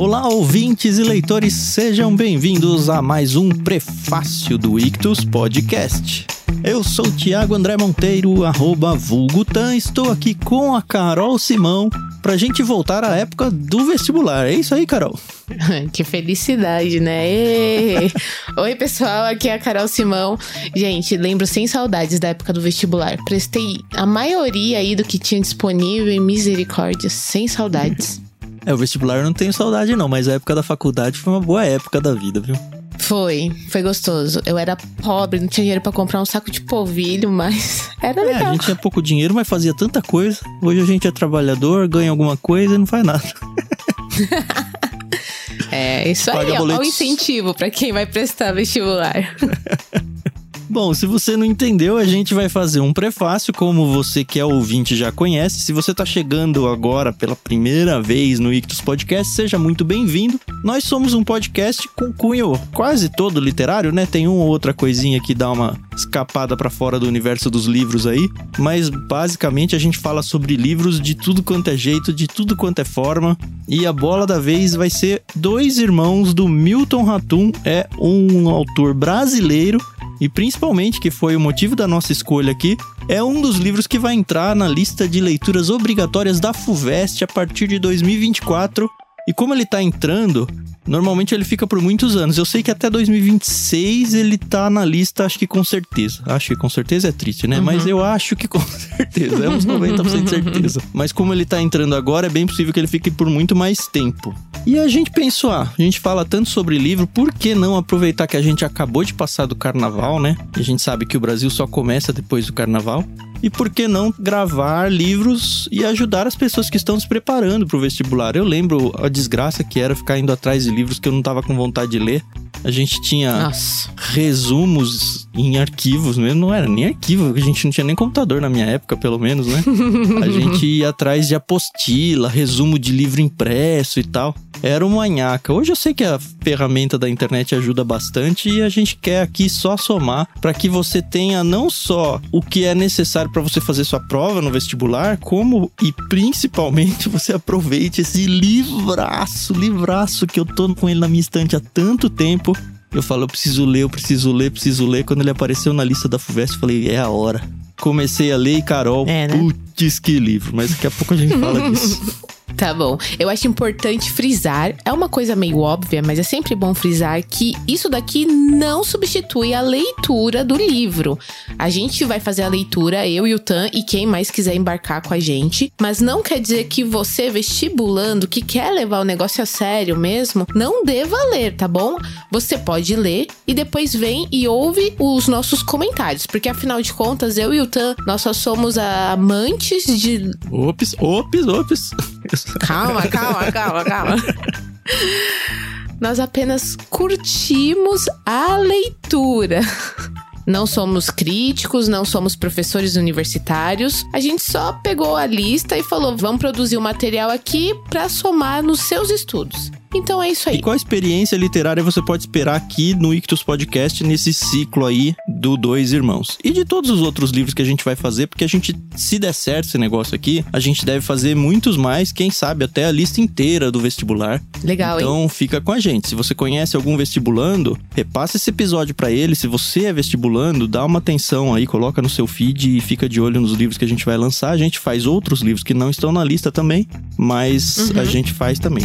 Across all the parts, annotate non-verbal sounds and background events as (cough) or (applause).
Olá, ouvintes e leitores, sejam bem-vindos a mais um prefácio do Ictus Podcast. Eu sou Thiago André Monteiro, arroba Vulgutan, estou aqui com a Carol Simão pra gente voltar à época do vestibular. É isso aí, Carol? (laughs) que felicidade, né? Oi, pessoal, aqui é a Carol Simão. Gente, lembro sem saudades da época do vestibular. Prestei a maioria aí do que tinha disponível em misericórdia, sem saudades. É, o vestibular eu não tenho saudade não, mas a época da faculdade foi uma boa época da vida, viu? Foi, foi gostoso. Eu era pobre, não tinha dinheiro para comprar um saco de polvilho, mas (laughs) era legal. É, a gente tinha pouco dinheiro, mas fazia tanta coisa. Hoje a gente é trabalhador, ganha alguma coisa e não faz nada. (laughs) é, isso aí, ó, o incentivo para quem vai prestar vestibular. (laughs) Bom, se você não entendeu, a gente vai fazer um prefácio, como você que é ouvinte já conhece. Se você está chegando agora pela primeira vez no Ictus Podcast, seja muito bem-vindo. Nós somos um podcast com cunho quase todo literário, né? Tem uma ou outra coisinha que dá uma escapada para fora do universo dos livros aí, mas basicamente a gente fala sobre livros de tudo quanto é jeito, de tudo quanto é forma. E a bola da vez vai ser Dois Irmãos do Milton Ratum, é um autor brasileiro e principalmente que foi o motivo da nossa escolha aqui, é um dos livros que vai entrar na lista de leituras obrigatórias da FUVEST a partir de 2024. E como ele tá entrando, Normalmente ele fica por muitos anos. Eu sei que até 2026 ele tá na lista, acho que com certeza. Acho que com certeza é triste, né? Uhum. Mas eu acho que com (laughs) certeza. É uns 90% de certeza. Mas como ele tá entrando agora, é bem possível que ele fique por muito mais tempo. E a gente pensou, ah, a gente fala tanto sobre livro, por que não aproveitar que a gente acabou de passar do carnaval, né? E a gente sabe que o Brasil só começa depois do carnaval. E por que não gravar livros e ajudar as pessoas que estão se preparando para o vestibular? Eu lembro a desgraça que era ficar indo atrás de livros que eu não tava com vontade de ler. A gente tinha Nossa. resumos em arquivos mesmo, não era nem arquivo, a gente não tinha nem computador na minha época, pelo menos, né? (laughs) a gente ia atrás de apostila, resumo de livro impresso e tal. Era uma nhaca. Hoje eu sei que a ferramenta da internet ajuda bastante e a gente quer aqui só somar para que você tenha não só o que é necessário para você fazer sua prova no vestibular, como e principalmente (laughs) você aproveite esse livraço, livraço que eu tô com ele na minha estante há tanto tempo. Eu falo, eu preciso ler, eu preciso ler, preciso ler. Quando ele apareceu na lista da FUVEST, eu falei, é a hora. Comecei a ler e Carol, é, né? putz, que livro. Mas daqui a pouco a gente fala (laughs) disso. Tá bom. Eu acho importante frisar, é uma coisa meio óbvia, mas é sempre bom frisar que isso daqui não substitui a leitura do livro. A gente vai fazer a leitura, eu e o Tan, e quem mais quiser embarcar com a gente, mas não quer dizer que você, vestibulando, que quer levar o negócio a sério mesmo, não deva ler, tá bom? Você pode ler e depois vem e ouve os nossos comentários, porque afinal de contas, eu e o Tan, nós só somos amantes de. Ops, ops, ops. (laughs) Calma, calma, calma, calma. Nós apenas curtimos a leitura. Não somos críticos, não somos professores universitários. A gente só pegou a lista e falou: vamos produzir o um material aqui para somar nos seus estudos. Então é isso aí. E qual experiência literária você pode esperar aqui no Ictus Podcast, nesse ciclo aí do Dois Irmãos? E de todos os outros livros que a gente vai fazer, porque a gente, se der certo esse negócio aqui, a gente deve fazer muitos mais, quem sabe até a lista inteira do vestibular. Legal, Então hein? fica com a gente. Se você conhece algum vestibulando, repassa esse episódio para ele. Se você é vestibulando, dá uma atenção aí, coloca no seu feed e fica de olho nos livros que a gente vai lançar. A gente faz outros livros que não estão na lista também, mas uhum. a gente faz também.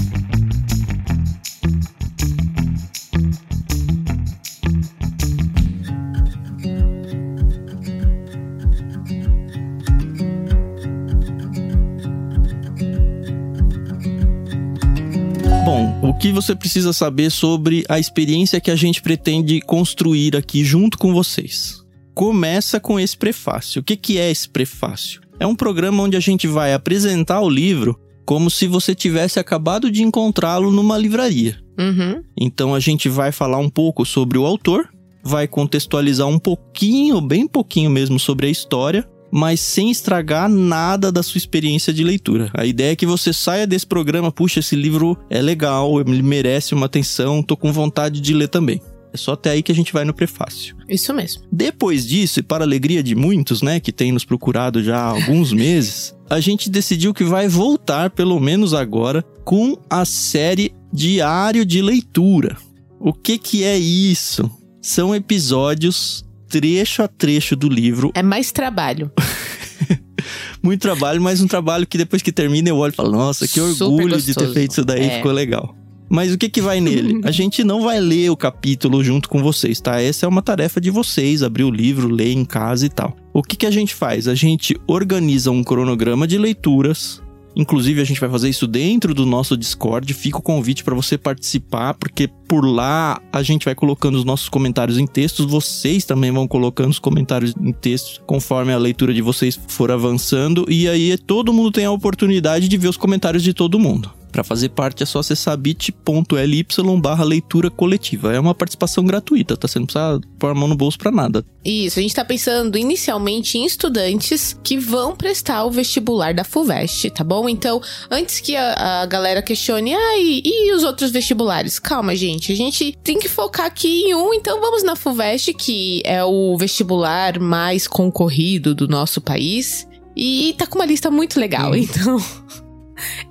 Que você precisa saber sobre a experiência que a gente pretende construir aqui junto com vocês? Começa com esse prefácio. O que, que é esse prefácio? É um programa onde a gente vai apresentar o livro como se você tivesse acabado de encontrá-lo numa livraria. Uhum. Então a gente vai falar um pouco sobre o autor, vai contextualizar um pouquinho, bem pouquinho mesmo, sobre a história mas sem estragar nada da sua experiência de leitura. A ideia é que você saia desse programa, puxa, esse livro é legal, ele merece uma atenção, tô com vontade de ler também. É só até aí que a gente vai no prefácio. Isso mesmo. Depois disso, e para a alegria de muitos, né, que tem nos procurado já há alguns (laughs) meses, a gente decidiu que vai voltar, pelo menos agora, com a série Diário de Leitura. O que que é isso? São episódios trecho a trecho do livro. É mais trabalho. (laughs) Muito trabalho, mas um trabalho que depois que termina eu olho e falo, nossa, que orgulho de ter feito isso daí, É. ficou legal. Mas o que que vai nele? (laughs) A gente não vai ler o capítulo junto com vocês, tá? Essa é uma tarefa de vocês, abrir o livro, ler em casa e tal. O que que a gente faz? A gente organiza um cronograma de leituras. Inclusive, a gente vai fazer isso dentro do nosso Discord. Fica o convite para você participar, porque por lá a gente vai colocando os nossos comentários em textos. Vocês também vão colocando os comentários em textos conforme a leitura de vocês for avançando. E aí todo mundo tem a oportunidade de ver os comentários de todo mundo. Para fazer parte é só acessar bit.ly barra leitura coletiva. É uma participação gratuita, tá? Você não precisa pôr a mão no bolso pra nada. Isso, a gente tá pensando inicialmente em estudantes que vão prestar o vestibular da FUVEST, tá bom? Então, antes que a, a galera questione, ah, e, e os outros vestibulares? Calma, gente, a gente tem que focar aqui em um, então vamos na FUVEST, que é o vestibular mais concorrido do nosso país. E tá com uma lista muito legal, Hum. então. (laughs)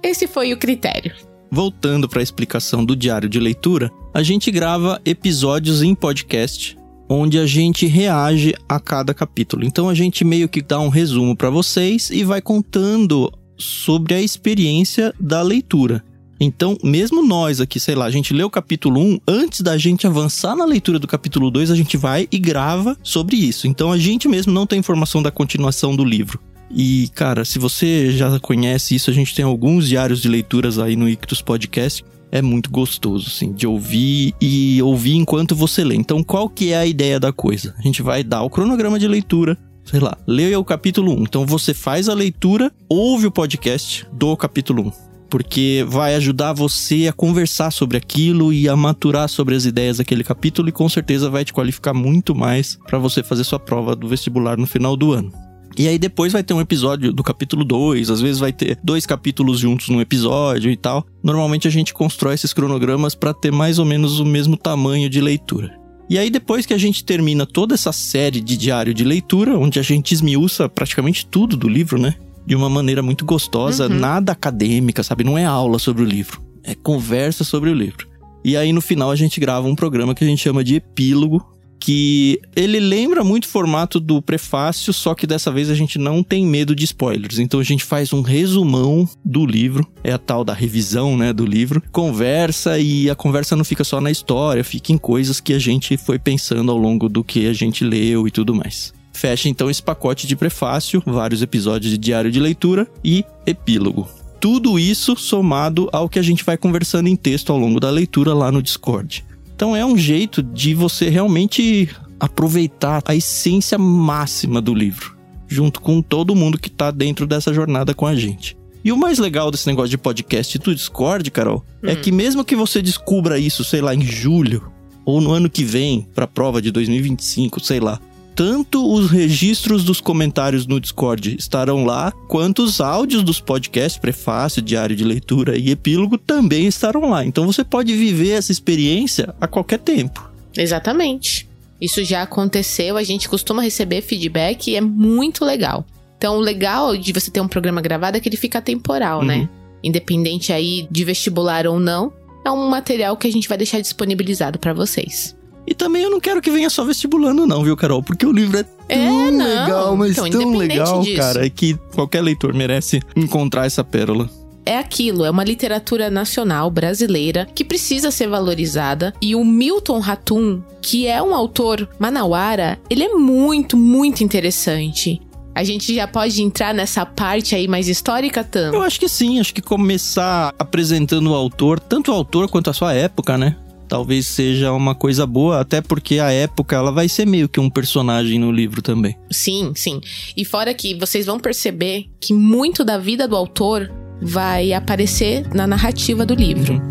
Esse foi o critério. Voltando para a explicação do diário de leitura, a gente grava episódios em podcast onde a gente reage a cada capítulo. Então a gente meio que dá um resumo para vocês e vai contando sobre a experiência da leitura. Então, mesmo nós aqui, sei lá, a gente lê o capítulo 1, antes da gente avançar na leitura do capítulo 2, a gente vai e grava sobre isso. Então a gente mesmo não tem informação da continuação do livro. E, cara, se você já conhece isso, a gente tem alguns diários de leituras aí no Ictus Podcast. É muito gostoso, assim, de ouvir e ouvir enquanto você lê. Então, qual que é a ideia da coisa? A gente vai dar o cronograma de leitura, sei lá, leia o capítulo 1. Então, você faz a leitura, ouve o podcast do capítulo 1. Porque vai ajudar você a conversar sobre aquilo e a maturar sobre as ideias daquele capítulo e com certeza vai te qualificar muito mais para você fazer sua prova do vestibular no final do ano. E aí depois vai ter um episódio do capítulo 2, às vezes vai ter dois capítulos juntos num episódio e tal. Normalmente a gente constrói esses cronogramas para ter mais ou menos o mesmo tamanho de leitura. E aí depois que a gente termina toda essa série de diário de leitura, onde a gente esmiuça praticamente tudo do livro, né? De uma maneira muito gostosa, Uhum. nada acadêmica, sabe? Não é aula sobre o livro, é conversa sobre o livro. E aí no final a gente grava um programa que a gente chama de epílogo, que ele lembra muito o formato do prefácio, só que dessa vez a gente não tem medo de spoilers. Então a gente faz um resumão do livro, é a tal da revisão, né, do livro. Conversa e a conversa não fica só na história, fica em coisas que a gente foi pensando ao longo do que a gente leu e tudo mais. Fecha então esse pacote de prefácio, vários episódios de diário de leitura e epílogo. Tudo isso somado ao que a gente vai conversando em texto ao longo da leitura lá no Discord. Então é um jeito de você realmente aproveitar a essência máxima do livro, junto com todo mundo que tá dentro dessa jornada com a gente. E o mais legal desse negócio de podcast do Discord, Carol, é Hum. que mesmo que você descubra isso, sei lá, em julho ou no ano que vem, pra prova de 2025, sei lá, tanto os registros dos comentários no Discord estarão lá, quanto os áudios dos podcasts, prefácio, diário de leitura e epílogo também estarão lá. Então você pode viver essa experiência a qualquer tempo. Exatamente. Isso já aconteceu, a gente costuma receber feedback e é muito legal. Então, o legal de você ter um programa gravado é que ele fica temporal, Uhum. né? Independente aí de vestibular ou não, é um material que a gente vai deixar disponibilizado pra vocês. E também eu não quero que venha só vestibulando, não, viu, Carol? Porque o livro é tão É, legal, mas Então, tão legal, disso. cara, é que qualquer leitor merece encontrar essa pérola. É aquilo, é uma literatura nacional brasileira que precisa ser valorizada. E o Milton Ratum, que é um autor manauara, ele é muito, muito interessante. A gente já pode entrar nessa parte aí mais histórica, Tam? Eu acho que sim, acho que começar apresentando o autor, tanto o autor quanto a sua época, né? Talvez seja uma coisa boa, até porque a época ela vai ser meio que um personagem no livro também. Sim, sim. E fora que vocês vão perceber que muito da vida do autor vai aparecer na narrativa do livro.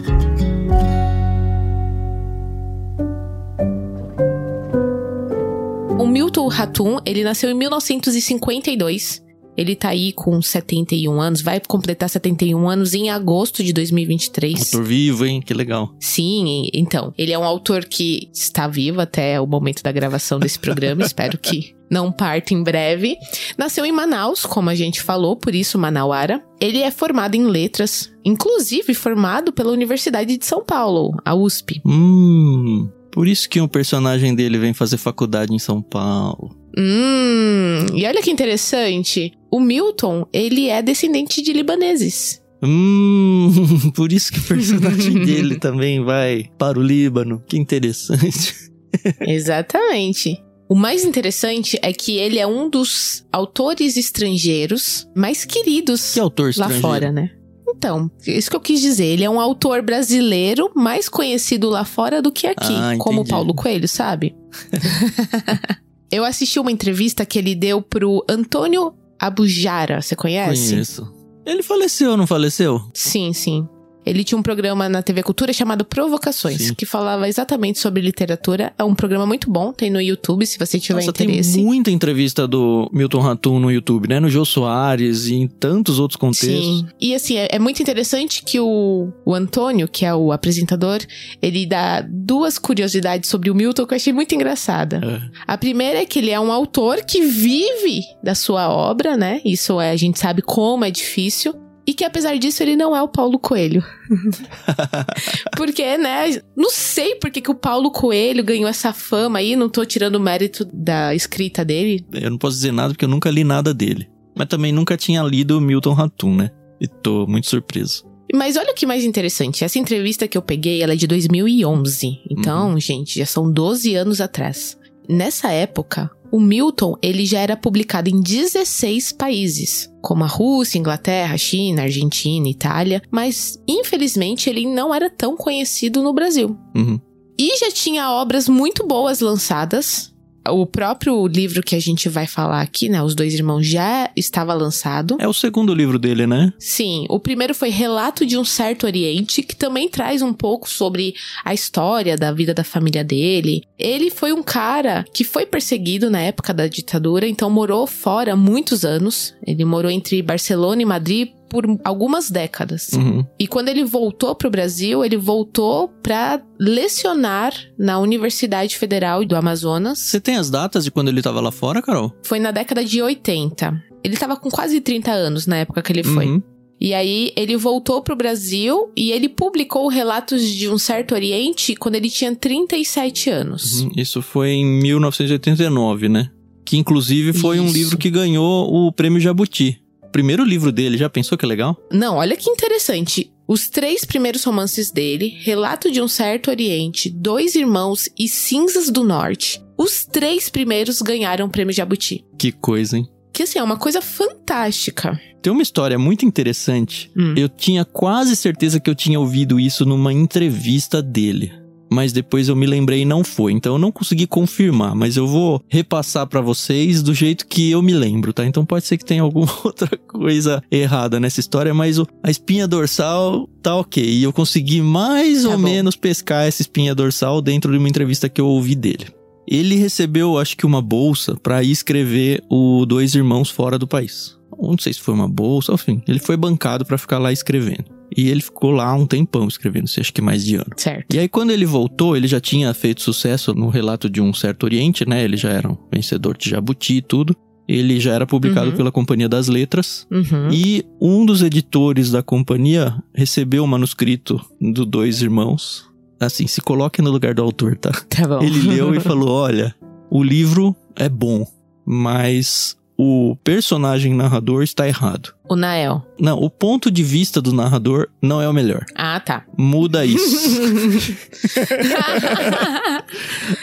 O Milton Ratum, ele nasceu em 1952 Ele tá aí com 71 anos, vai completar 71 anos em agosto de 2023. Autor vivo, hein? Que legal. Sim, então, ele é um autor que está vivo até o momento da gravação desse programa, (laughs) espero que não parta em breve. Nasceu em Manaus, como a gente falou, por isso Manauara. Ele é formado em letras, inclusive formado pela Universidade de São Paulo, a USP. Hum, por isso que um personagem dele vem fazer faculdade em São Paulo. Hum, e olha que interessante. O Milton, ele é descendente de libaneses. Hum, (laughs) por isso que o personagem (laughs) dele também vai para o Líbano. Que interessante. (laughs) Exatamente. O mais interessante é que ele é um dos autores estrangeiros mais queridos Que autor lá fora, né? Então, isso que eu quis dizer. Ele é um autor brasileiro mais conhecido lá fora do que aqui, Ah, como. Paulo Coelho, sabe? (laughs) eu assisti uma entrevista que ele deu pro Antônio Abujara, você conhece? Conheço. Ele faleceu, não faleceu? Sim, sim. Ele tinha um programa na TV Cultura chamado Provocações, Sim. que falava exatamente sobre literatura. É um programa muito bom, tem no YouTube, se você tiver Nossa, interesse. tem muita entrevista do Milton Ratum no YouTube, né? No Jô Soares e em tantos outros contextos. Sim. E assim, é, é muito interessante que o, o Antônio, que é o apresentador, ele dá duas curiosidades sobre o Milton que eu achei muito engraçada. É. A primeira é que ele é um autor que vive da sua obra, né? Isso é, a gente sabe como é difícil. E que apesar disso, ele não é o Paulo Coelho. (laughs) Porque, né? Não sei por que, o Paulo Coelho ganhou essa fama aí, não tô tirando o mérito da escrita dele. Eu não posso dizer nada porque eu nunca li nada dele. Mas também nunca tinha lido Milton Ratum, né? E tô muito surpreso. Mas olha o que mais interessante. Essa entrevista que eu peguei, ela é de 2011. Então, gente, já são 12 anos atrás. Nessa época, o Milton, ele já era publicado em 16 países, como a Rússia, Inglaterra, China, Argentina, Itália, mas infelizmente ele não era tão conhecido no Brasil. Uhum. E já tinha obras muito boas lançadas. O próprio livro que a gente vai falar aqui, né, Os Dois Irmãos, já estava lançado. É o segundo livro dele, né? Sim, o primeiro foi Relato de um Certo Oriente, que também traz um pouco sobre a história da vida da família dele. Ele foi um cara que foi perseguido na época da ditadura, então morou fora muitos anos. Ele morou entre Barcelona e Madrid por algumas décadas. Uhum. E quando ele voltou para o Brasil, ele voltou para lecionar na Universidade Federal do Amazonas. Você tem as datas de quando ele tava lá fora, Carol? Foi na década de 80. Ele tava com quase 30 anos na época que ele foi. Uhum. E aí ele voltou pro Brasil e ele publicou relatos de um certo Oriente quando ele tinha 37 anos. Uhum. Isso foi em 1989, né? Que inclusive foi um Isso. livro que ganhou o prêmio Jabuti. Primeiro livro dele, já pensou que legal? Não, olha que interessante. Os três primeiros romances dele, Relato de um Certo Oriente, Dois Irmãos e Cinzas do Norte, os três primeiros ganharam o prêmio Jabuti. Que coisa, hein? Que assim, é uma coisa fantástica. Tem uma história muito interessante. Hum. Eu tinha quase certeza que eu tinha ouvido isso numa entrevista dele. Mas depois eu me lembrei e não foi. Então eu não consegui confirmar. Mas eu vou repassar pra vocês do jeito que eu me lembro, tá? Então pode ser que tenha alguma (laughs) outra coisa errada nessa história. Mas a espinha dorsal tá ok. E eu consegui mais Tá ou bom. menos pescar essa espinha dorsal dentro de uma entrevista que eu ouvi dele. Ele recebeu, acho que uma bolsa pra ir escrever o Dois Irmãos fora do país. Não sei se foi uma bolsa, enfim. Ele foi bancado pra ficar lá escrevendo. E ele ficou lá um tempão escrevendo, sei, acho que mais de ano. Certo. E aí, quando ele voltou, ele já tinha feito sucesso no relato de um certo Oriente, né? Ele já era um vencedor de Jabuti e tudo. Ele já era publicado Uhum. pela Companhia das Letras. Uhum. E um dos editores da companhia recebeu o manuscrito do Dois Irmãos. Assim, se coloque no lugar do autor, tá? Tá bom. Ele leu e (laughs) falou: Olha, o livro é bom, mas o personagem narrador está errado. O Nael. Não, o ponto de vista do narrador não é o melhor. Ah, tá. Muda isso. (laughs)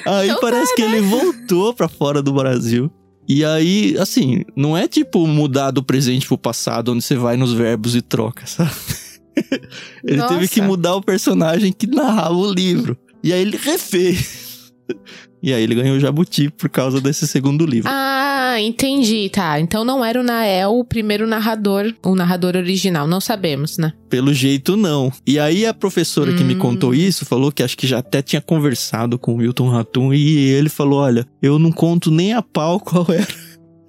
aí Então tá, parece que ele voltou pra fora do Brasil. E aí, assim, não é tipo mudar do presente pro passado, onde você vai nos verbos e troca, sabe? (laughs) ele Nossa. teve que mudar o personagem que narrava o livro. E aí ele refez. E aí ele ganhou o Jabuti por causa desse segundo livro. Ah, entendi, tá. Então não era o Nael o primeiro narrador, o narrador original, não sabemos, né? Pelo jeito, não. E aí a professora que me Hum. contou isso falou que acho que já até tinha conversado com o Milton Ratum e ele falou: olha, eu não conto nem a pau (laughs) qual era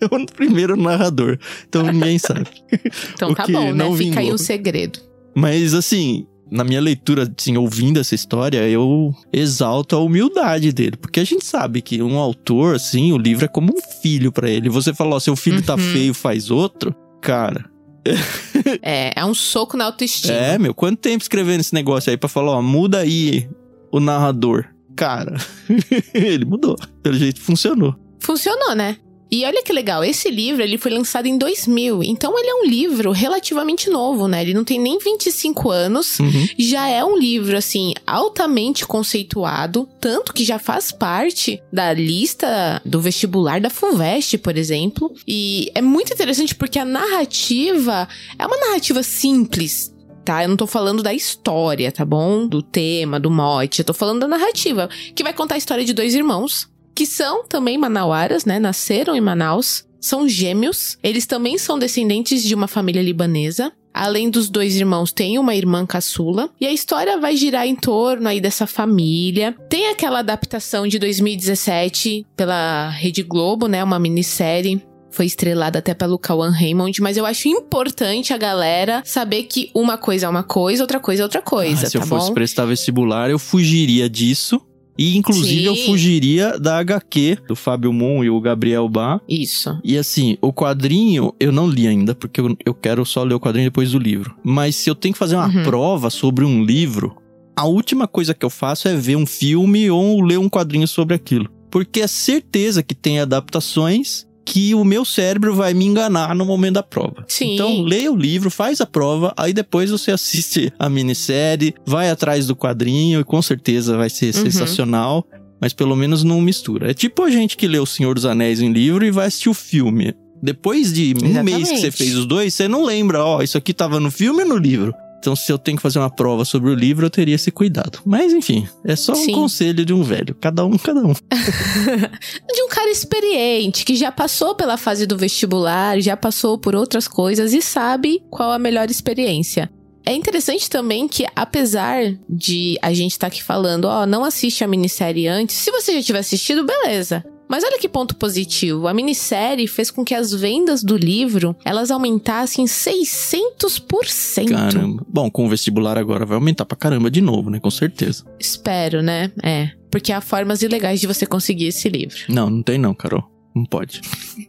é o primeiro narrador. Então ninguém sabe. (laughs) Então tá bom, né? Fica aí o um segredo. Mas assim, na minha leitura, assim, ouvindo essa história, eu exalto a humildade dele. Porque a gente sabe que um autor, assim, o livro é como um filho para ele. Você falou, seu filho tá uhum. tá feio, faz outro. Cara, (laughs) é, é um soco na autoestima. É, meu, quanto tempo escrevendo esse negócio aí pra falar, ó, muda aí o narrador? Cara, (laughs) ele mudou. Pelo jeito funcionou. Funcionou, né? E olha que legal, esse livro ele foi lançado em 2000, então ele é um livro relativamente novo, né? Ele não tem nem 25 anos, uhum. já é um livro assim altamente conceituado, tanto que já faz parte da lista do vestibular da Fuvest, por exemplo. E é muito interessante porque a narrativa é uma narrativa simples, tá? Eu não tô falando da história, tá bom? Do tema, do mote. Eu tô falando da narrativa, que vai contar a história de dois irmãos que são também manauaras, né? Nasceram em Manaus, são gêmeos. Eles também são descendentes de uma família libanesa. Além dos dois irmãos, tem uma irmã caçula. E a história vai girar em torno aí dessa família. Tem aquela adaptação de 2017 pela Rede Globo, né? Uma minissérie foi estrelada até pelo Kawan Raymond, mas eu acho importante a galera saber que uma coisa é uma coisa, outra coisa é outra coisa. Ah, se tá eu fosse bom? prestar vestibular, eu fugiria disso e inclusive Sim. eu fugiria da HQ do Fábio Moon e o Gabriel Bá. Isso. E assim, o quadrinho eu não li ainda, porque eu, eu quero só ler o quadrinho depois do livro. Mas se eu tenho que fazer uma uhum. prova sobre um livro, a última coisa que eu faço é ver um filme ou ler um quadrinho sobre aquilo. Porque é certeza que tem adaptações que o meu cérebro vai me enganar no momento da prova. Sim. Então, leia o livro, faz a prova, aí depois você assiste a minissérie, vai atrás do quadrinho e com certeza vai ser uhum. sensacional. Mas pelo menos não mistura. É tipo a gente que lê O Senhor dos Anéis em livro e vai assistir o filme. Depois de um Exatamente. mês que você fez os dois, você não lembra, ó, isso aqui tava no filme ou no livro? Então, se eu tenho que fazer uma prova sobre o livro, eu teria esse cuidado. Mas, enfim, é só Sim. um conselho de um velho. Cada um, cada um. (laughs) de um cara experiente, que já passou pela fase do vestibular, já passou por outras coisas e sabe qual a melhor experiência. É interessante também que, apesar de a gente estar tá aqui falando, ó, não assiste a minissérie antes, se você já tiver assistido, beleza. Mas olha que ponto positivo. A minissérie fez com que as vendas do livro elas aumentassem 600%. Caramba. Bom, com o vestibular agora vai aumentar pra caramba de novo, né? Com certeza. Espero, né? É. Porque há formas ilegais de você conseguir esse livro. Não, não tem não, Carol. Não pode.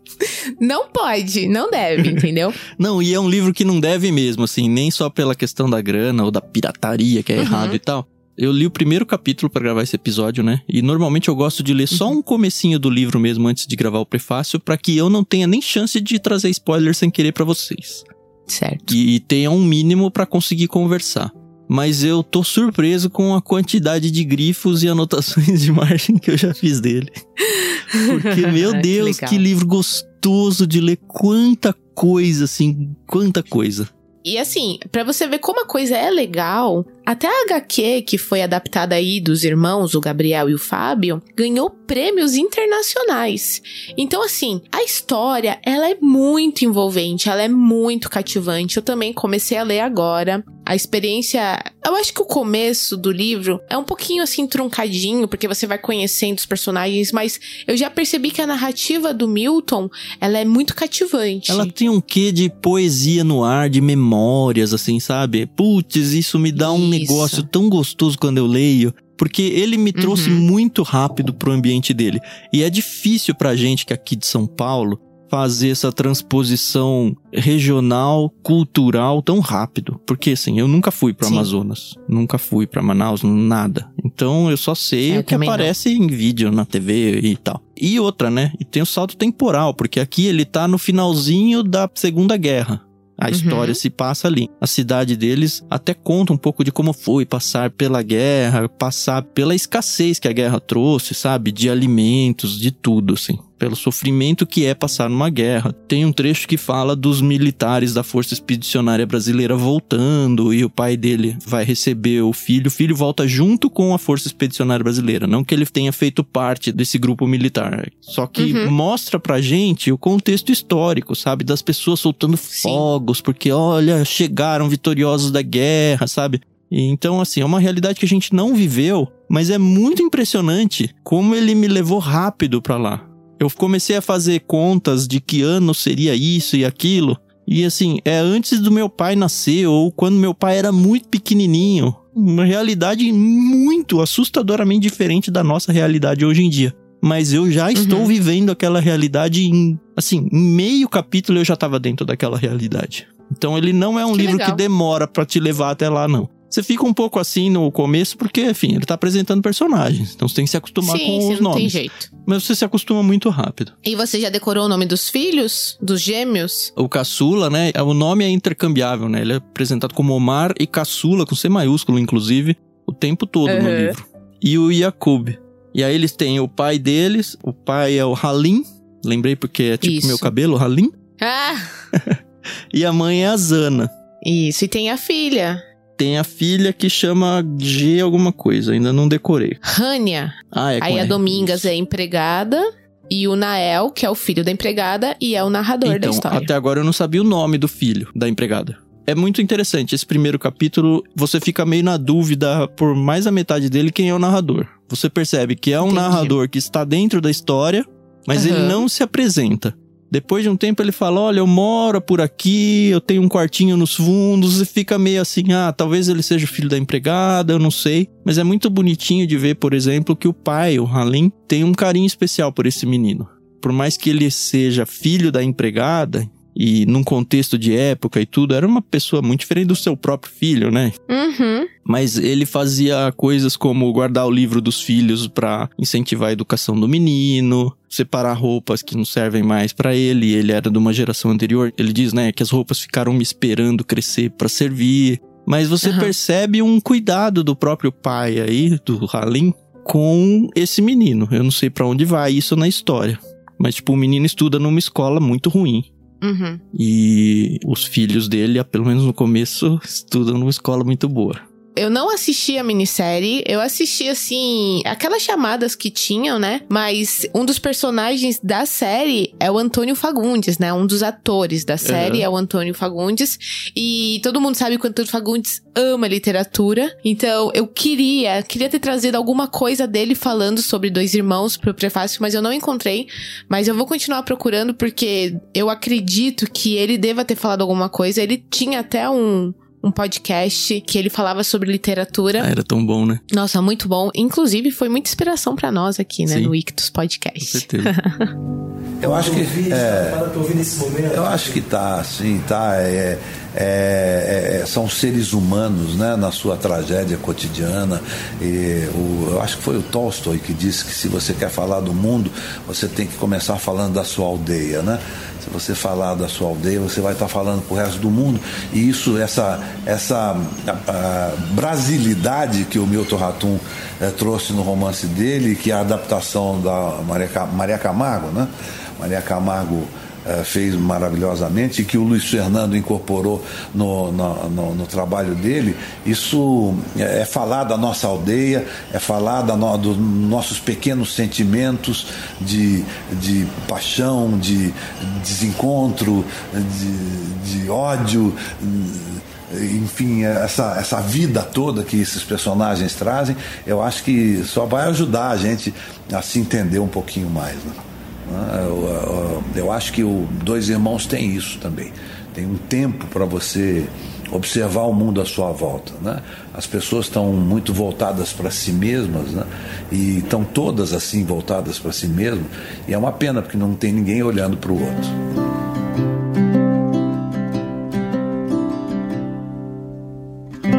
(laughs) não pode, não deve, entendeu? (laughs) não, e é um livro que não deve mesmo, assim, nem só pela questão da grana ou da pirataria, que é uhum. errado e tal, eu li o primeiro capítulo para gravar esse episódio, né? E normalmente eu gosto de ler só um comecinho do livro mesmo antes de gravar o prefácio, para que eu não tenha nem chance de trazer spoiler sem querer para vocês. Certo. E, e tenha um mínimo para conseguir conversar. Mas eu tô surpreso com a quantidade de grifos e anotações de margem que eu já fiz dele. Porque, (laughs) meu Deus, que, que livro gostoso de ler. Quanta coisa, assim, quanta coisa. E assim, para você ver como a coisa é legal, até a HQ que foi adaptada aí dos irmãos, o Gabriel e o Fábio, ganhou prêmios internacionais. Então assim, a história, ela é muito envolvente, ela é muito cativante. Eu também comecei a ler agora. A experiência, eu acho que o começo do livro é um pouquinho assim truncadinho, porque você vai conhecendo os personagens, mas eu já percebi que a narrativa do Milton, ela é muito cativante. Ela tem um quê de poesia no ar, de memórias assim, sabe? Putz, isso me dá um negócio tão gostoso quando eu leio. Porque ele me trouxe uhum. muito rápido pro ambiente dele. E é difícil pra gente que é aqui de São Paulo fazer essa transposição regional, cultural tão rápido. Porque assim, eu nunca fui para Amazonas, nunca fui para Manaus, nada. Então eu só sei eu o que aparece não. em vídeo na TV e tal. E outra, né? E tem o salto temporal, porque aqui ele tá no finalzinho da Segunda Guerra. A uhum. história se passa ali. A cidade deles até conta um pouco de como foi passar pela guerra, passar pela escassez que a guerra trouxe, sabe? De alimentos, de tudo, assim pelo sofrimento que é passar numa guerra. Tem um trecho que fala dos militares da Força Expedicionária Brasileira voltando e o pai dele vai receber o filho. O filho volta junto com a Força Expedicionária Brasileira, não que ele tenha feito parte desse grupo militar. Só que uhum. mostra pra gente o contexto histórico, sabe? Das pessoas soltando Sim. fogos, porque olha, chegaram vitoriosos da guerra, sabe? Então, assim, é uma realidade que a gente não viveu, mas é muito impressionante como ele me levou rápido para lá. Eu comecei a fazer contas de que ano seria isso e aquilo. E assim, é antes do meu pai nascer ou quando meu pai era muito pequenininho. Uma realidade muito assustadoramente diferente da nossa realidade hoje em dia. Mas eu já estou Uhum. vivendo aquela realidade em, assim, em meio capítulo eu já estava dentro daquela realidade. Então ele não é um Que livro legal. que demora pra te levar até lá, não. Você fica um pouco assim no começo, porque, enfim, ele tá apresentando personagens. Então você tem que se acostumar sim, com os não tem nomes. jeito. Mas você se acostuma muito rápido. E você já decorou o nome dos filhos? Dos gêmeos? O caçula, né? O nome é intercambiável, né? Ele é apresentado como Omar e caçula, com C maiúsculo, inclusive, o tempo todo no Uhum. livro. E o Yakub. E aí eles têm o pai deles, o pai é o Halim. Lembrei porque é tipo Isso. meu cabelo, Halim. Ah, (laughs) E a mãe é a Zana. isso. E tem a filha, Tem a filha que chama G alguma coisa, ainda não decorei. Rania. Ah, é Aí a R. Domingas Isso. é empregada. E o Nael, que é o filho da empregada, e é o narrador da Então, história. até agora eu não sabia o nome do filho da empregada. É muito interessante esse primeiro capítulo. Você fica meio na dúvida por mais a metade dele quem é o narrador. Você percebe que é um Entendi. narrador que está dentro da história, mas ele Aham. não se apresenta. Depois de um tempo ele fala: Olha, eu moro por aqui, eu tenho um quartinho nos fundos, e fica meio assim: Ah, talvez ele seja filho da empregada, eu não sei. Mas é muito bonitinho de ver, por exemplo, que o pai, o Halim, tem um carinho especial por esse menino. Por mais que ele seja filho da empregada, e num contexto de época e tudo, era uma pessoa muito diferente do seu próprio filho, né? Uhum. Mas ele fazia coisas como guardar o livro dos filhos pra incentivar a educação do menino, separar roupas que não servem mais pra ele, ele era de uma geração anterior. Ele diz, né, que as roupas ficaram me esperando crescer pra servir. Mas você Aham. percebe um cuidado do próprio pai aí, do Halim, com esse menino. Eu não sei pra onde vai isso na história. Mas, tipo, o menino estuda numa escola muito ruim. Uhum. E os filhos dele, pelo menos no começo, estudam numa escola muito boa. Eu não assisti a minissérie, eu assisti assim, aquelas chamadas que tinham, né? Mas um dos personagens da série é o Antônio Fagundes, né? Um dos atores da série Uhum. é o Antônio Fagundes. E todo mundo sabe que o Antônio Fagundes ama literatura. Então eu queria, queria ter trazido alguma coisa dele falando sobre dois irmãos pro prefácio, mas eu não encontrei. Mas eu vou continuar procurando porque eu acredito que ele deva ter falado alguma coisa. Ele tinha até um. Um podcast que ele falava sobre literatura. Ah, era tão bom, né? Nossa, muito bom. Inclusive, foi muita inspiração pra nós aqui, né, Sim. no Ictus Com Podcast. certeza. Eu acho que é, Para pra ouvir nesse momento. eu acho que tá, sim, tá. É, é, é, são seres humanos, né, na sua tragédia cotidiana. E o, eu acho que foi o Tolstói que disse que se você quer falar do mundo, você tem que começar falando da sua aldeia, né? Se você falar da sua aldeia, você vai estar falando pro resto do mundo. E isso, essa, essa a- a brasilidade que o Milton Ratum eh, trouxe no romance dele, que é a adaptação da Maria, Maria Camargo, né? Maria Camargo eh, fez maravilhosamente e que o Luiz Fernando incorporou no, no, no- no trabalho dele, isso é, é falar da nossa aldeia, é falar no- dos nossos pequenos sentimentos de, de paixão, de desencontro, de, de ódio. Enfim, essa, essa vida toda que esses personagens trazem, eu acho que só vai ajudar a gente a se entender um pouquinho mais. Né? Né? Eu, eu- eu acho que o Dois Irmãos tem isso também. Tem um tempo para você observar o mundo à sua volta. Né? As pessoas estão muito voltadas para si mesmas né? e estão todas assim voltadas para si mesmas. E é uma pena porque não tem ninguém olhando para o outro.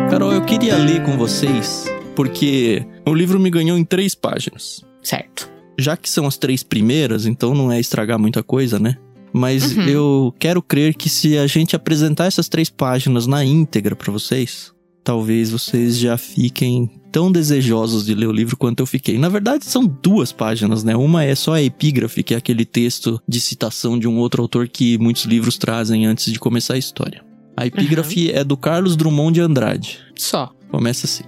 Carol, eu queria ler com vocês, porque o livro me ganhou em três páginas. Certo. Já que são as três primeiras, então não é estragar muita coisa, né? Mas Uhum. eu quero crer que se a gente apresentar essas três páginas na íntegra pra vocês, talvez vocês já fiquem tão desejosos de ler o livro quanto eu fiquei. Na verdade, são duas páginas, né? Uma é só a epígrafe, que é aquele texto de citação de um outro autor que muitos livros trazem antes de começar a história. A epígrafe é do Carlos Drummond de Andrade. Só. Começa assim.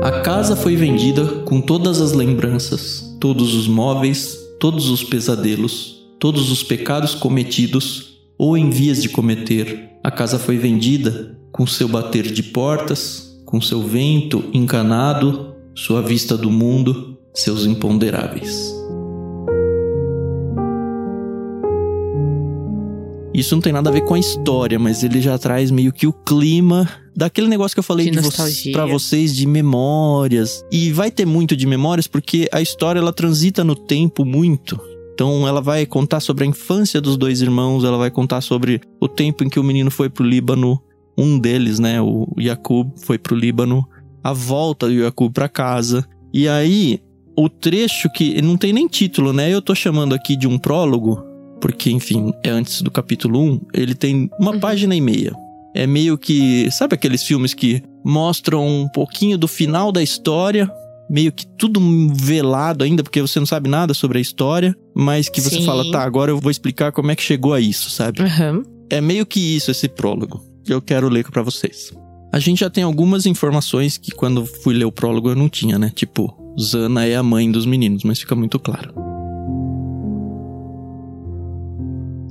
A casa foi vendida com todas as lembranças, todos os móveis, todos os pesadelos, todos os pecados cometidos ou em vias de cometer. A casa foi vendida com seu bater de portas, com seu vento encanado, sua vista do mundo, seus imponderáveis. Isso não tem nada a ver com a história, mas ele já traz meio que o clima daquele negócio que eu falei De vo pra vocês de memórias. E vai ter muito de memórias porque a história ela transita no tempo muito. Então ela vai contar sobre a infância dos dois irmãos, ela vai contar sobre o tempo em que o menino foi pro Líbano, um deles, né, o Yakub foi pro Líbano, a volta do Yakub pra casa. E aí, o trecho que não tem nem título, né? Eu tô chamando aqui de um prólogo, porque enfim, é antes do capítulo 1, ele tem uma Uhum. página e meia. É meio que, sabe aqueles filmes que mostram um pouquinho do final da história, meio que tudo velado ainda, porque você não sabe nada sobre a história, mas que você Sim. fala, tá, agora eu vou explicar como é que chegou a isso, sabe? Aham. É meio que isso esse prólogo que eu quero ler pra vocês. A gente já tem algumas informações que quando fui ler o prólogo eu não tinha, né? Tipo, Zana é a mãe dos meninos, mas fica muito claro.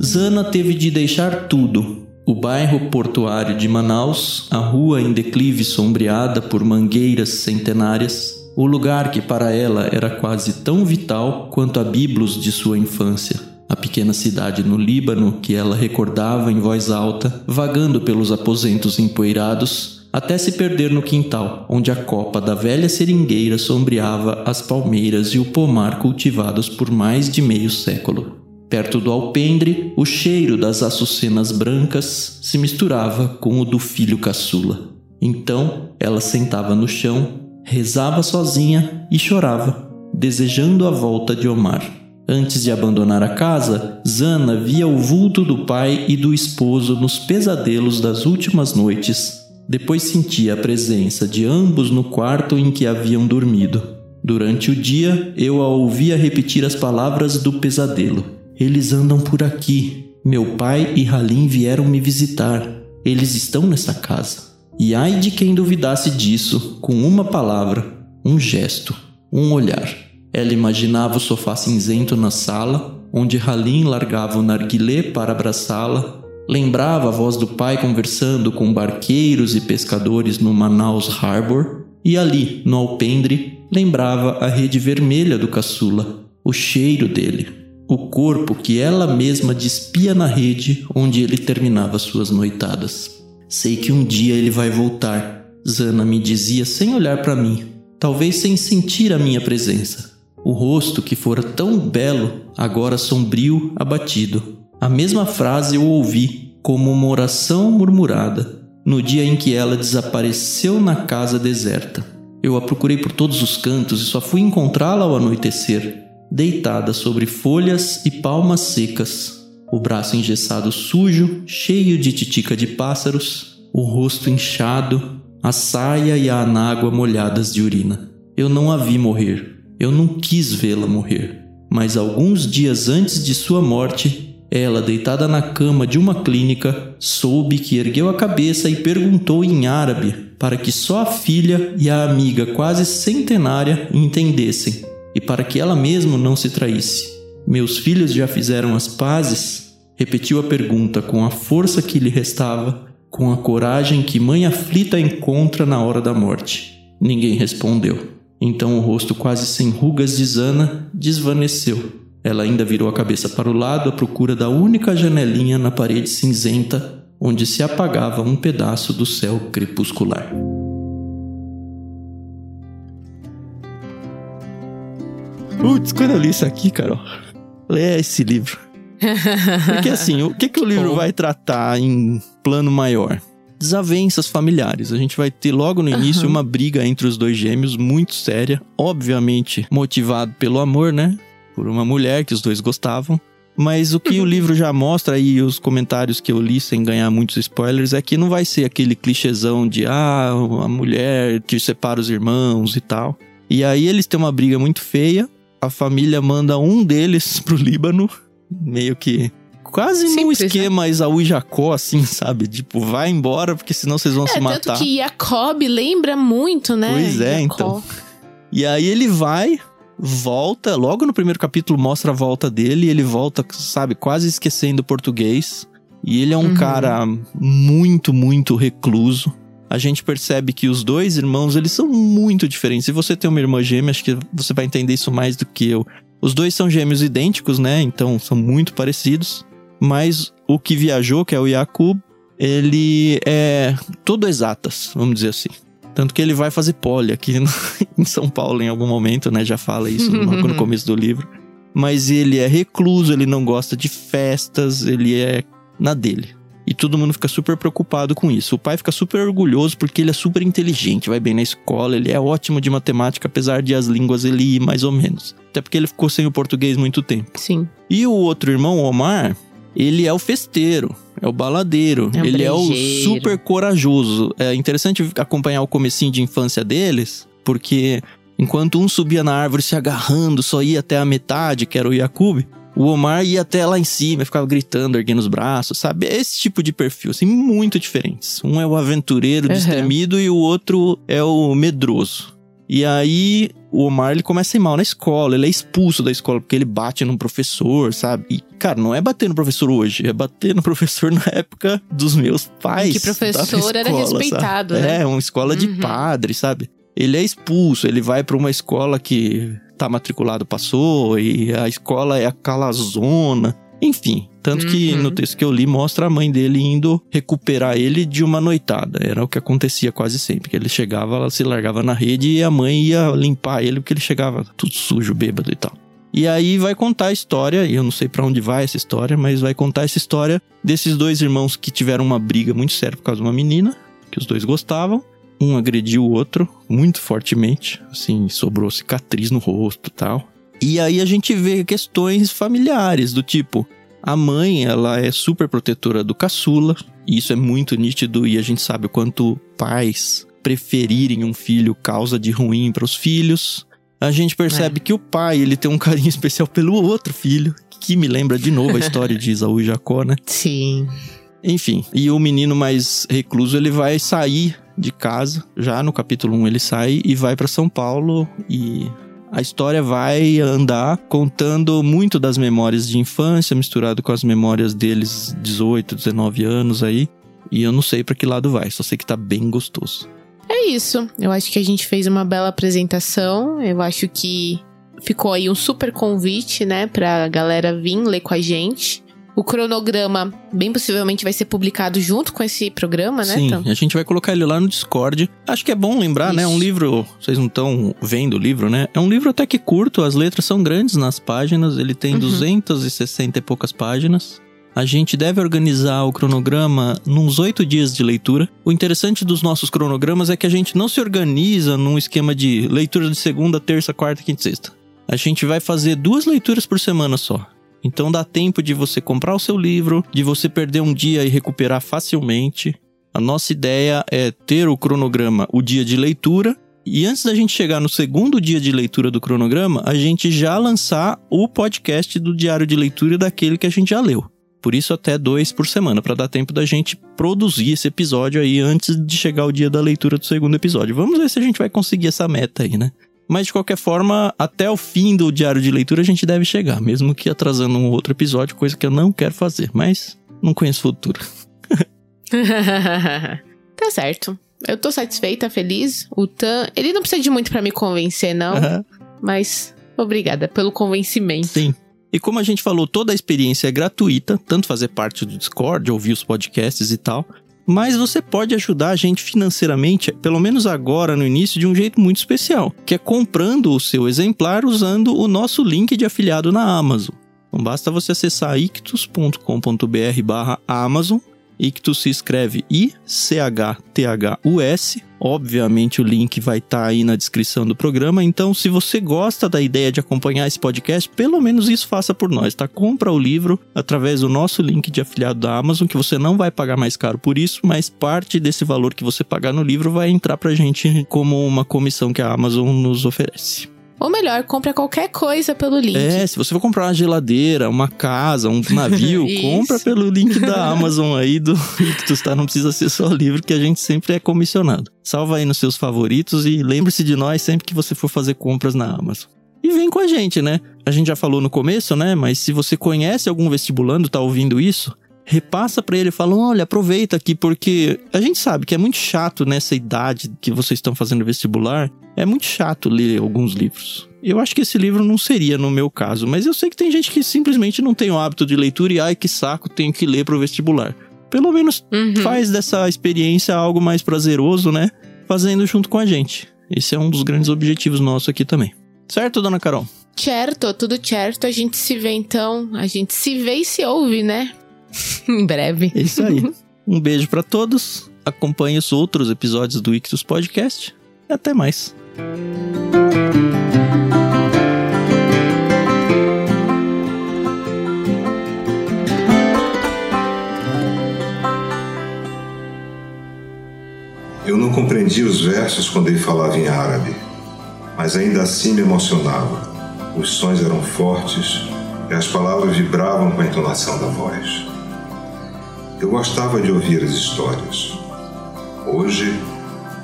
Zana teve de deixar tudo. O bairro portuário de Manaus, a rua em declive sombreada por mangueiras centenárias, o lugar que para ela era quase tão vital quanto a Biblos de sua infância. A pequena cidade no Líbano que ela recordava em voz alta, vagando pelos aposentos empoeirados, até se perder no quintal, onde a copa da velha seringueira sombreava as palmeiras e o pomar cultivados por mais de meio século. Perto do alpendre, o cheiro das açucenas brancas se misturava com o do filho caçula. Então, ela sentava no chão, rezava sozinha e chorava, desejando a volta de Omar. Antes de abandonar a casa, Zana via o vulto do pai e do esposo nos pesadelos das últimas noites. Depois sentia a presença de ambos no quarto em que haviam dormido. Durante o dia, eu a ouvia repetir as palavras do pesadelo. Eles andam por aqui. Meu pai e Halim vieram me visitar. Eles estão nessa casa. E ai de quem duvidasse disso, com uma palavra, um gesto, um olhar. Ela imaginava o sofá cinzento na sala, onde Halim largava o narguilé para abraçá-la. Lembrava a voz do pai conversando com barqueiros e pescadores no Manaus Harbor. E ali, no alpendre, lembrava a rede vermelha do caçula, o cheiro dele, o corpo que ela mesma despia na rede onde ele terminava suas noitadas. Sei que um dia ele vai voltar, Zana me dizia sem olhar para mim, talvez sem sentir a minha presença. O rosto que fora tão belo, agora sombrio, abatido. A mesma frase eu ouvi como uma oração murmurada no dia em que ela desapareceu na casa deserta. Eu a procurei por todos os cantos e só fui encontrá-la ao anoitecer, deitada sobre folhas e palmas secas, o braço engessado sujo, cheio de titica de pássaros, o rosto inchado, a saia e a anágua molhadas de urina. Eu não a vi morrer, eu não quis vê-la morrer, mas alguns dias antes de sua morte, ela, deitada na cama de uma clínica, soube que ergueu a cabeça e perguntou em árabe para que só a filha e a amiga quase centenária entendessem e para que ela mesma não se traísse. Meus filhos já fizeram as pazes? Repetiu a pergunta com a força que lhe restava, com a coragem que mãe aflita encontra na hora da morte. Ninguém respondeu. Então o rosto quase sem rugas de Zana desvaneceu. Ela ainda virou a cabeça para o lado à procura da única janelinha na parede cinzenta onde se apagava um pedaço do céu crepuscular. Putz, quando eu li isso aqui, Carol, lê esse livro. Porque assim, o que, que o (laughs) livro bom. vai tratar em plano maior? Desavenças familiares. A gente vai ter logo no início Aham. uma briga entre os dois gêmeos muito séria, obviamente motivado pelo amor, né? Por uma mulher que os dois gostavam. Mas o que o livro já mostra e os comentários que eu li sem ganhar muitos spoilers é que não vai ser aquele clichêzão de ah, a mulher que separa os irmãos e tal. E aí eles têm uma briga muito feia. A família manda um deles (laughs) pro Líbano, meio que quase num Simples, né? esquema Isaú e Jacó, assim, sabe? Tipo, vai embora porque senão vocês vão É, se matar. tanto que Jacob lembra muito, né? Pois é, Jacob. então. E aí ele vai, volta, logo no primeiro capítulo mostra a volta dele, e ele volta, sabe, quase esquecendo o português. E ele é um Uhum. cara muito, muito recluso. A gente percebe que os dois irmãos, eles são muito diferentes. Se você tem uma irmã gêmea, acho que você vai entender isso mais do que eu. Os dois são gêmeos idênticos, né? Então são muito parecidos. Mas o que viajou, que é o Yakub, ele é todo exatas, vamos dizer assim. Tanto que ele vai fazer pole aqui no, (laughs) em São Paulo em algum momento, né? Já fala isso no, no (laughs) começo do livro. Mas ele é recluso, ele não gosta de festas, ele é na dele. E todo mundo fica super preocupado com isso. O pai fica super orgulhoso porque ele é super inteligente, vai bem na escola, ele é ótimo de matemática, apesar de as línguas ele ir mais ou menos. Até porque ele ficou sem o português muito tempo. Sim. E o outro irmão, Omar, ele é o festeiro, é o baladeiro, É o ele é o brejeiro. super corajoso. É interessante acompanhar o comecinho de infância deles, porque enquanto um subia na árvore se agarrando, só ia até a metade, que era o Yakub, o Omar ia até lá em cima, ficava gritando, erguendo os braços, sabe? É esse tipo de perfil, assim, muito diferentes. Um é o aventureiro Uhum. destemido e o outro é o medroso. E aí, o Omar, ele começa a ir mal na escola, ele é expulso da escola porque ele bate num professor, sabe? E, cara, não é bater no professor hoje, é bater no (laughs) professor na época dos meus pais. Que professor na era respeitado, sabe? né? É, uma escola de Uhum. padre, sabe? Ele é expulso, ele vai pra uma escola que tá matriculado, passou, e a escola é aquela zona. Enfim, tanto que Uhum. no texto que eu li mostra a mãe dele indo recuperar ele de uma noitada. Era o que acontecia quase sempre, que ele chegava, ela se largava na rede e a mãe ia limpar ele porque ele chegava tudo sujo, bêbado e tal. E aí vai contar a história, e eu não sei pra onde vai essa história, mas vai contar essa história desses dois irmãos que tiveram uma briga muito séria por causa de uma menina, que os dois gostavam. Um agrediu o outro muito fortemente, assim, sobrou cicatriz no rosto e tal. E aí a gente vê questões familiares, do tipo, a mãe, ela é super protetora do caçula, e isso é muito nítido e a gente sabe o quanto pais preferirem um filho causa de ruim para os filhos. A gente percebe que o pai, ele tem um carinho (laughs) especial pelo outro filho, que me lembra de novo a história de Isaú e Jacó, né? Sim. Enfim, e o menino mais recluso, ele vai sair de casa, já no capítulo 1 ele sai e vai para São Paulo e a história vai andar contando muito das memórias de infância, misturado com as memórias deles 18, 19 anos aí. E eu não sei para que lado vai, só sei que tá bem gostoso. É isso. Eu acho que a gente fez uma bela apresentação. Eu acho que ficou aí um super convite, né, pra galera vir ler com a gente. O cronograma, bem possivelmente, vai ser publicado junto com esse programa, né? Sim, Tom? a gente vai colocar ele lá no Discord. Acho que é bom lembrar, né? Isso. Um livro, vocês não estão vendo o livro, né? É um livro até que curto, as letras são grandes nas páginas, ele tem Uhum. 260 e poucas páginas. A gente deve organizar o cronograma nos oito dias de leitura. O interessante dos nossos cronogramas é que a gente não se organiza num esquema de leitura de segunda, terça, quarta, quinta e sexta. A gente vai fazer duas leituras por semana só. Então dá tempo de você comprar o seu livro, de você perder um dia e recuperar facilmente. A nossa ideia é ter o cronograma, o dia de leitura, e antes da gente chegar no segundo dia de leitura do cronograma, a gente já lançar o podcast do diário de leitura daquele que a gente já leu. Por isso, até dois por semana, para dar tempo da gente produzir esse episódio aí antes de chegar o dia da leitura do segundo episódio. Vamos ver se a gente vai conseguir essa meta aí, né? Mas de qualquer forma, até o fim do diário de leitura a gente deve chegar, mesmo que atrasando um outro episódio, coisa que eu não quero fazer, mas não conheço o futuro. (laughs) tá certo. Eu tô satisfeita, feliz. O Tan, ele não precisa de muito pra me convencer, não. Aham. Mas obrigada pelo convencimento. Sim. E como a gente falou, toda a experiência é gratuita, tanto fazer parte do Discord, ouvir os podcasts e tal. Mas você pode ajudar a gente financeiramente, pelo menos agora no início, de um jeito muito especial, que é comprando o seu exemplar usando o nosso link de afiliado na Amazon. Então basta você acessar ictus.com.br barra Amazon. Ictus se escreve I-C-H-T-H-U-S. Obviamente o link vai estar aí na descrição do programa. Então, se você gosta da ideia de acompanhar esse podcast, pelo menos isso faça por nós, tá? Compra o livro através do nosso link de afiliado da Amazon, que você não vai pagar mais caro por isso, mas parte desse valor que você pagar no livro vai entrar pra gente como uma comissão que a Amazon nos oferece. Ou melhor, compra qualquer coisa pelo link. É, se você for comprar uma geladeira, uma casa, um navio, (laughs) compra pelo link da Amazon aí do (laughs) Ictus, tá? Não precisa ser só livro, que a gente sempre é comissionado. Salva aí nos seus favoritos e lembre-se de nós sempre que você for fazer compras na Amazon. E vem com a gente, né? A gente já falou no começo, né? Mas se você conhece algum vestibulando, tá ouvindo isso, repassa para ele, fala: olha, aproveita aqui, porque a gente sabe que é muito chato nessa idade que vocês estão fazendo vestibular. É muito chato ler alguns livros. Eu acho que esse livro não seria no meu caso, mas eu sei que tem gente que simplesmente não tem o hábito de leitura e ai que saco, tenho que ler pro vestibular. Pelo menos Uhum. faz dessa experiência algo mais prazeroso, né? Fazendo junto com a gente. Esse é um dos grandes objetivos nossos aqui também. Certo, dona Carol? Certo, tudo certo. A gente se vê então. A gente se vê e se ouve, né? (laughs) em breve. É isso aí. um beijo pra todos. Acompanhe os outros episódios do Ictus Podcast. E até mais. Eu não compreendia os versos quando ele falava em árabe, mas ainda assim me emocionava. Os sons eram fortes e as palavras vibravam com a entonação da voz. Eu gostava de ouvir as histórias. Hoje,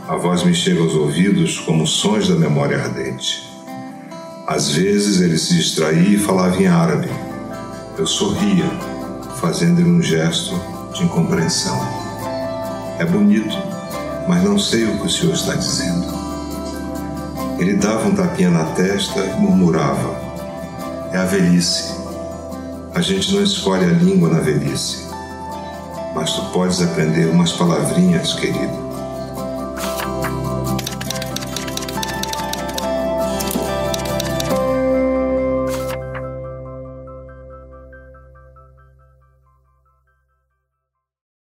a voz me chega aos ouvidos como sons da memória ardente. Às vezes ele se distraía e falava em árabe. Eu sorria, fazendo-lhe um gesto de incompreensão. É bonito, mas não sei o que o senhor está dizendo. Ele dava um tapinha na testa e murmurava: É a velhice. A gente não escolhe a língua na velhice, mas tu podes aprender umas palavrinhas, querido.